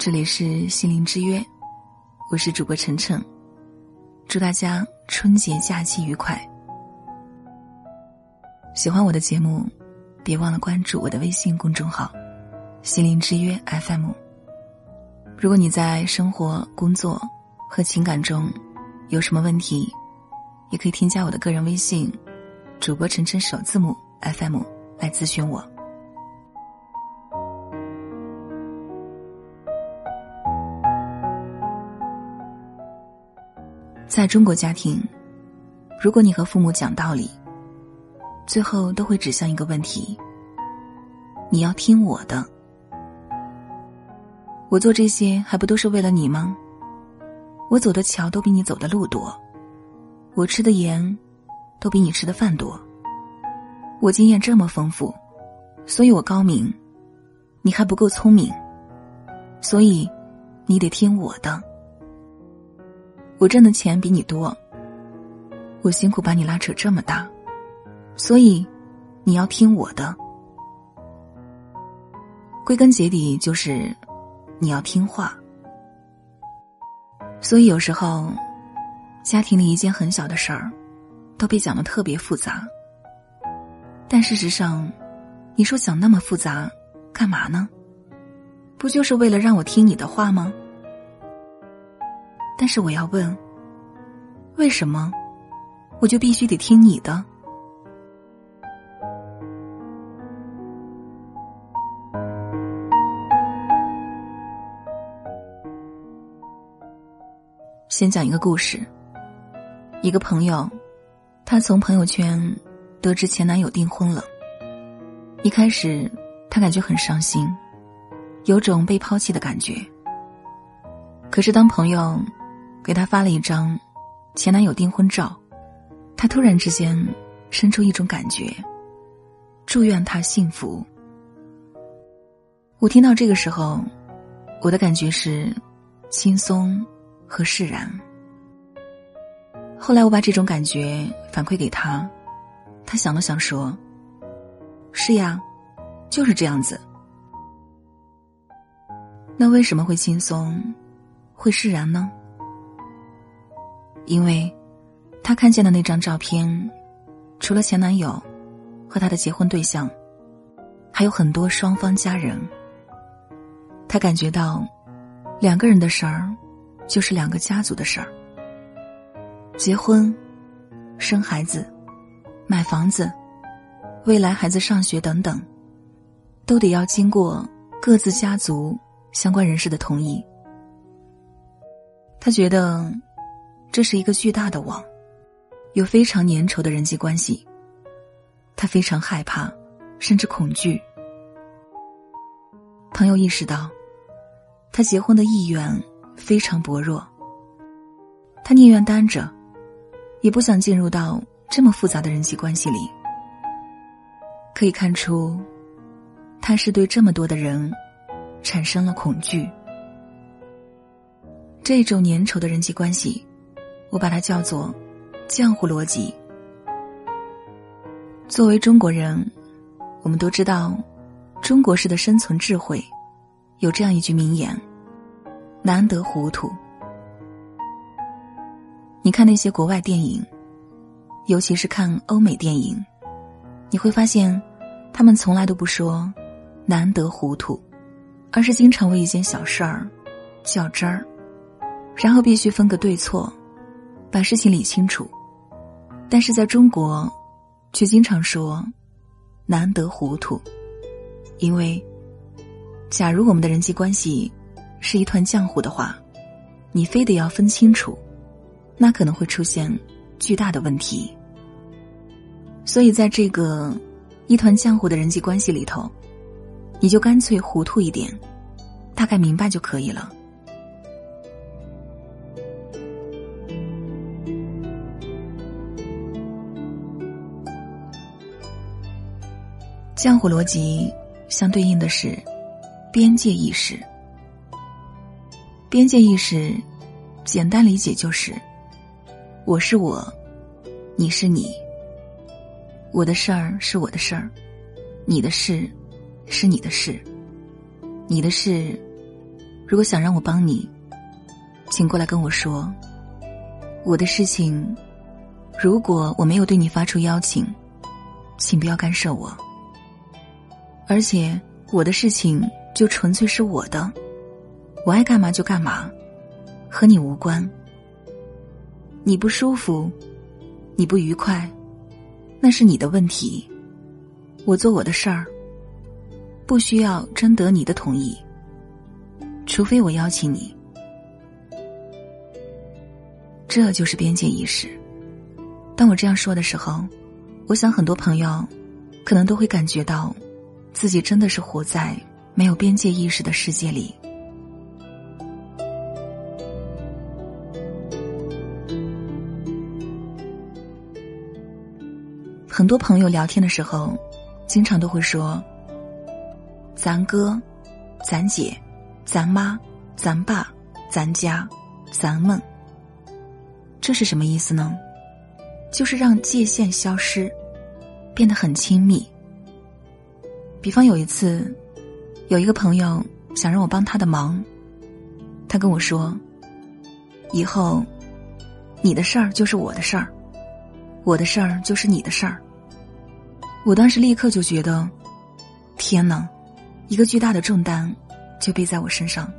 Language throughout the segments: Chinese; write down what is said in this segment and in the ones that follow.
这里是心灵之约，我是主播晨晨，祝大家春节假期愉快。喜欢我的节目，别忘了关注我的微信公众号“心灵之约 FM”。如果你在生活、工作和情感中有什么问题，也可以添加我的个人微信“主播晨晨首字母 FM” 来咨询我。在中国家庭，如果你和父母讲道理，最后都会指向一个问题：你要听我的。我做这些还不都是为了你吗？我走的桥都比你走的路多，我吃的盐都比你吃的饭多。我经验这么丰富，所以我高明，你还不够聪明，所以你得听我的。我挣的钱比你多，我辛苦把你拉扯这么大，所以你要听我的。归根结底就是你要听话。所以有时候，家庭里一件很小的事儿，都被讲的特别复杂。但事实上，你说讲那么复杂，干嘛呢？不就是为了让我听你的话吗？但是我要问，为什么我就必须得听你的？先讲一个故事。一个朋友，她从朋友圈得知前男友订婚了。一开始，她感觉很伤心，有种被抛弃的感觉。可是当朋友……给他发了一张前男友订婚照，他突然之间生出一种感觉，祝愿他幸福。我听到这个时候，我的感觉是轻松和释然。后来我把这种感觉反馈给他，他想了想说：“是呀，就是这样子。”那为什么会轻松，会释然呢？因为，他看见的那张照片，除了前男友和他的结婚对象，还有很多双方家人。他感觉到，两个人的事儿，就是两个家族的事儿。结婚、生孩子、买房子、未来孩子上学等等，都得要经过各自家族相关人士的同意。他觉得。这是一个巨大的网，有非常粘稠的人际关系。他非常害怕，甚至恐惧。朋友意识到，他结婚的意愿非常薄弱。他宁愿单着，也不想进入到这么复杂的人际关系里。可以看出，他是对这么多的人产生了恐惧。这种粘稠的人际关系。我把它叫做“浆糊逻辑”。作为中国人，我们都知道中国式的生存智慧，有这样一句名言：“难得糊涂。”你看那些国外电影，尤其是看欧美电影，你会发现，他们从来都不说“难得糊涂”，而是经常为一件小事儿较真儿，然后必须分个对错。把事情理清楚，但是在中国，却经常说“难得糊涂”，因为，假如我们的人际关系是一团浆糊的话，你非得要分清楚，那可能会出现巨大的问题。所以，在这个一团浆糊的人际关系里头，你就干脆糊涂一点，大概明白就可以了。浆糊逻辑相对应的是边界意识。边界意识，简单理解就是：我是我，你是你。我的事儿是我的事儿，你的事是你的事。你的事如果想让我帮你，请过来跟我说。我的事情，如果我没有对你发出邀请，请不要干涉我。而且我的事情就纯粹是我的，我爱干嘛就干嘛，和你无关。你不舒服，你不愉快，那是你的问题。我做我的事儿，不需要征得你的同意，除非我邀请你。这就是边界意识。当我这样说的时候，我想很多朋友可能都会感觉到，自己真的是活在没有边界意识的世界里。很多朋友聊天的时候，经常都会说：“咱哥、咱姐、咱妈、咱爸、咱家、咱们。”这是什么意思呢？就是让界限消失，变得很亲密。比方有一次，有一个朋友想让我帮他的忙，他跟我说：“以后，你的事儿就是我的事儿，我的事儿就是你的事儿。”我当时立刻就觉得，天哪，一个巨大的重担就背在我身上。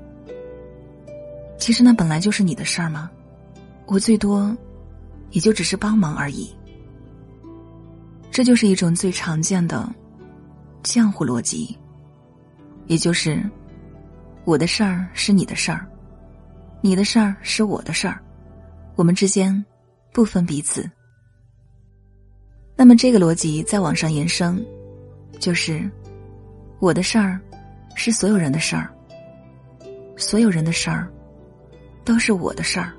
其实那本来就是你的事儿吗？我最多，也就只是帮忙而已。这就是一种最常见的浆糊逻辑，也就是我的事儿是你的事儿，你的事儿是我的事儿，我们之间不分彼此。那么这个逻辑再往上延伸，就是我的事儿是所有人的事儿，所有人的事儿都是我的事儿。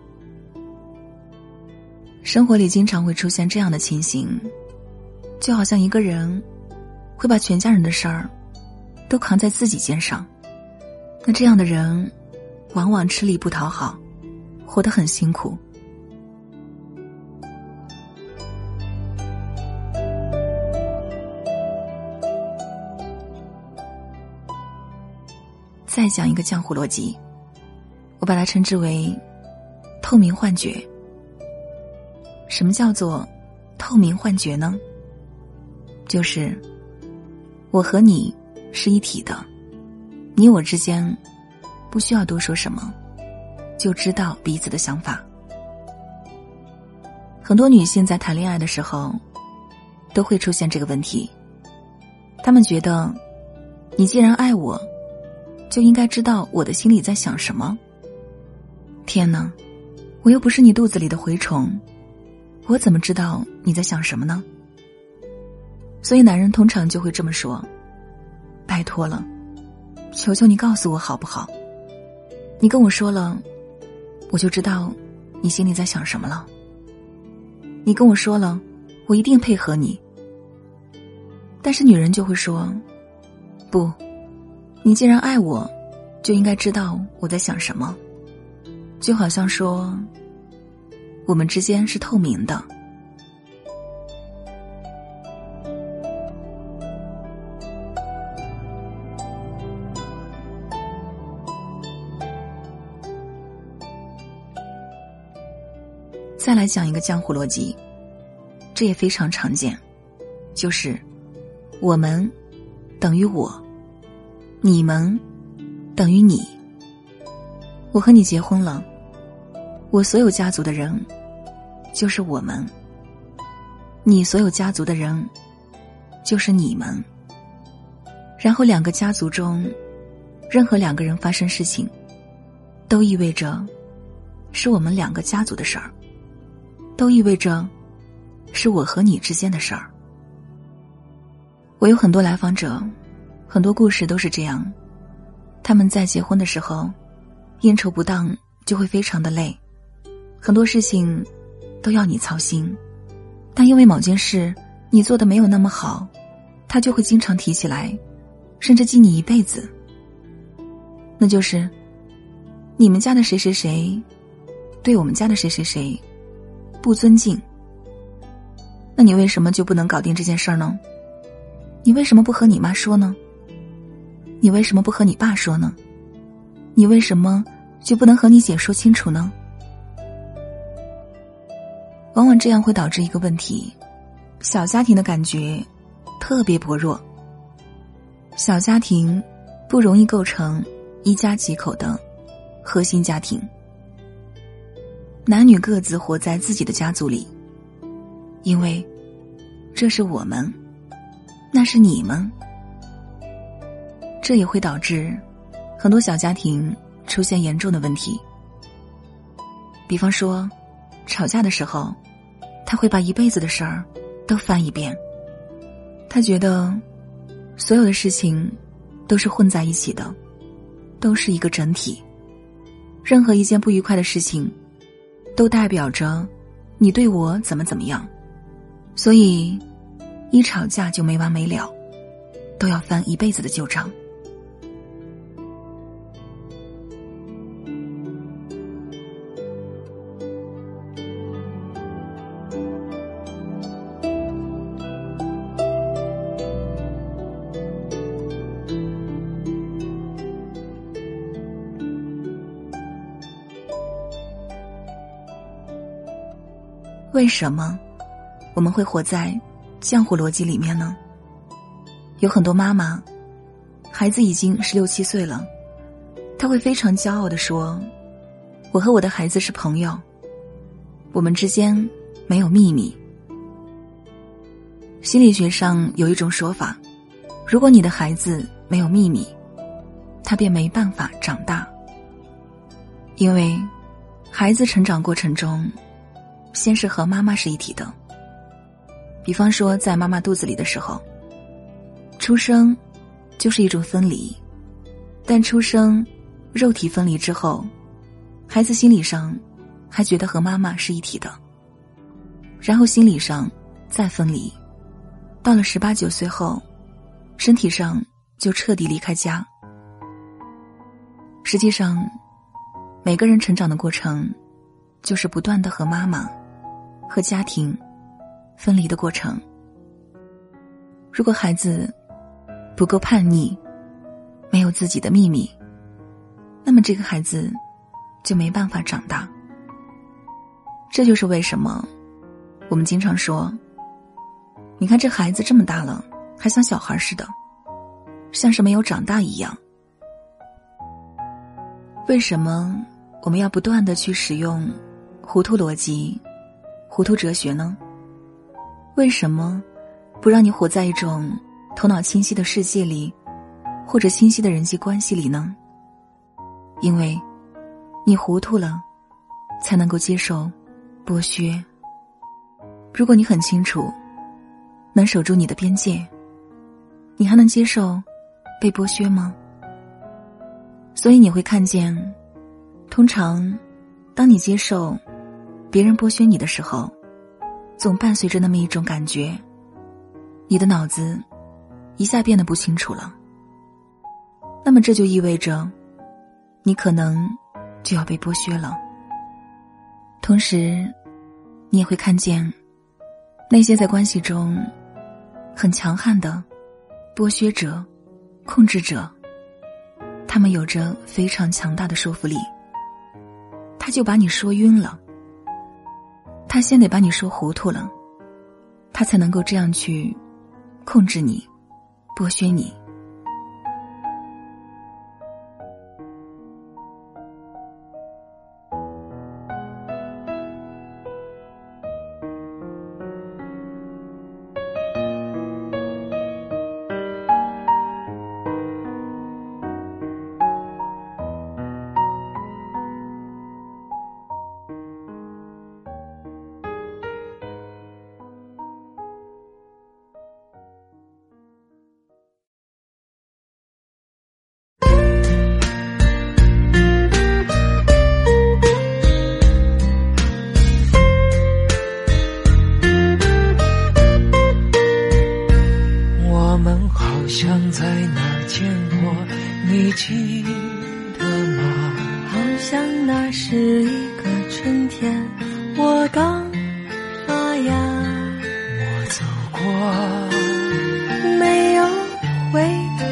生活里经常会出现这样的情形，就好像一个人会把全家人的事儿都扛在自己肩上，那这样的人往往吃力不讨好，活得很辛苦。再讲一个江湖逻辑，我把它称之为透明幻觉。什么叫做透明幻觉呢？就是我和你是一体的，你我之间不需要多说什么，就知道彼此的想法。很多女性在谈恋爱的时候都会出现这个问题，她们觉得你既然爱我，就应该知道我的心里在想什么。天哪，我又不是你肚子里的蛔虫。我怎么知道你在想什么呢？所以男人通常就会这么说：“拜托了，求求你告诉我好不好？你跟我说了，我就知道你心里在想什么了。你跟我说了，我一定配合你。”但是女人就会说：“不，你既然爱我，就应该知道我在想什么。”就好像说。我们之间是透明的。再来讲一个江湖逻辑，这也非常常见，就是我们等于我，你们等于你。我和你结婚了。我所有家族的人，就是我们；你所有家族的人，就是你们。然后两个家族中，任何两个人发生事情，都意味着是我们两个家族的事儿，都意味着是我和你之间的事儿。我有很多来访者，很多故事都是这样。他们在结婚的时候，应酬不当，就会非常的累。很多事情都要你操心，但因为某件事你做的没有那么好，他就会经常提起来，甚至记你一辈子。那就是你们家的谁谁谁对我们家的谁谁谁不尊敬。那你为什么就不能搞定这件事儿呢？你为什么不和你妈说呢？你为什么不和你爸说呢？你为什么就不能和你姐说清楚呢？往往这样会导致一个问题：小家庭的感觉特别薄弱。小家庭不容易构成一家几口的核心家庭，男女各自活在自己的家族里，因为这是我们，那是你们。这也会导致很多小家庭出现严重的问题。比方说，吵架的时候，他会把一辈子的事儿都翻一遍。他觉得所有的事情都是混在一起的，都是一个整体。任何一件不愉快的事情，都代表着你对我怎么怎么样。所以，一吵架就没完没了，都要翻一辈子的旧账。为什么我们会活在浆糊逻辑里面呢？有很多妈妈，孩子已经十六七岁了，他会非常骄傲的说：“我和我的孩子是朋友，我们之间没有秘密。”心理学上有一种说法：如果你的孩子没有秘密，他便没办法长大，因为孩子成长过程中。先是和妈妈是一体的，比方说在妈妈肚子里的时候，出生就是一种分离，但出生肉体分离之后，孩子心理上还觉得和妈妈是一体的，然后心理上再分离，到了十八九岁后，身体上就彻底离开家。实际上，每个人成长的过程，就是不断的和妈妈。和家庭分离的过程。如果孩子不够叛逆，没有自己的秘密，那么这个孩子就没办法长大。这就是为什么我们经常说：“你看这孩子这么大了，还像小孩似的，像是没有长大一样。”为什么我们要不断的去使用糊涂逻辑？糊涂哲学呢？为什么不让你活在一种头脑清晰的世界里，或者清晰的人际关系里呢？因为，你糊涂了，才能够接受剥削。如果你很清楚，能守住你的边界，你还能接受被剥削吗？所以你会看见，通常，当你接受。别人剥削你的时候，总伴随着那么一种感觉，你的脑子一下变得不清楚了。那么这就意味着，你可能就要被剥削了。同时，你也会看见那些在关系中很强悍的剥削者、控制者，他们有着非常强大的说服力，他就把你说晕了。他先得把你说糊涂了，他才能够这样去控制你、剥削你。过，没有回头。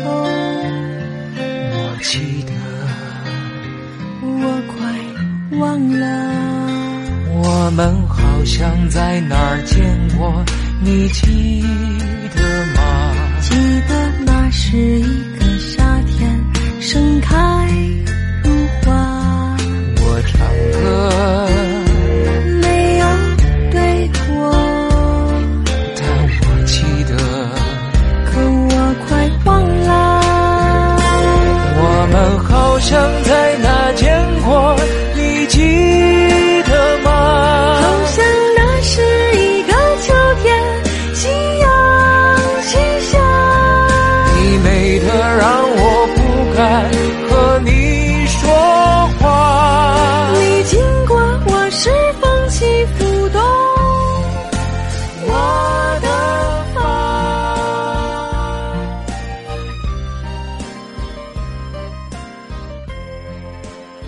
我记得，我快忘了。我们好像在哪儿见过，你记得吗？记得那是一个夏天，盛开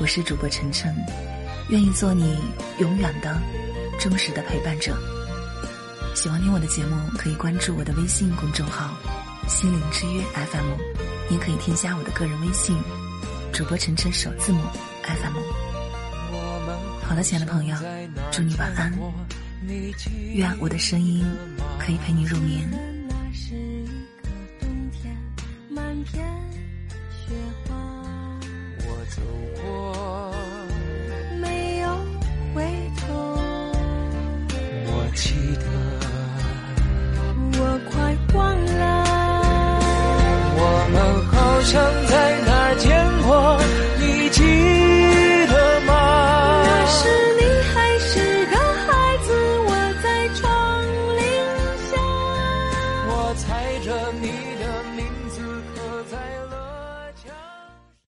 我是主播晨晨，愿意做你永远的、忠实的陪伴者。喜欢听我的节目，可以关注我的微信公众号“心灵之约 FM”，也可以添加我的个人微信“主播晨晨首字母 FM”。好的，亲爱的朋友，祝你晚安。愿我的声音可以陪你入眠。唱。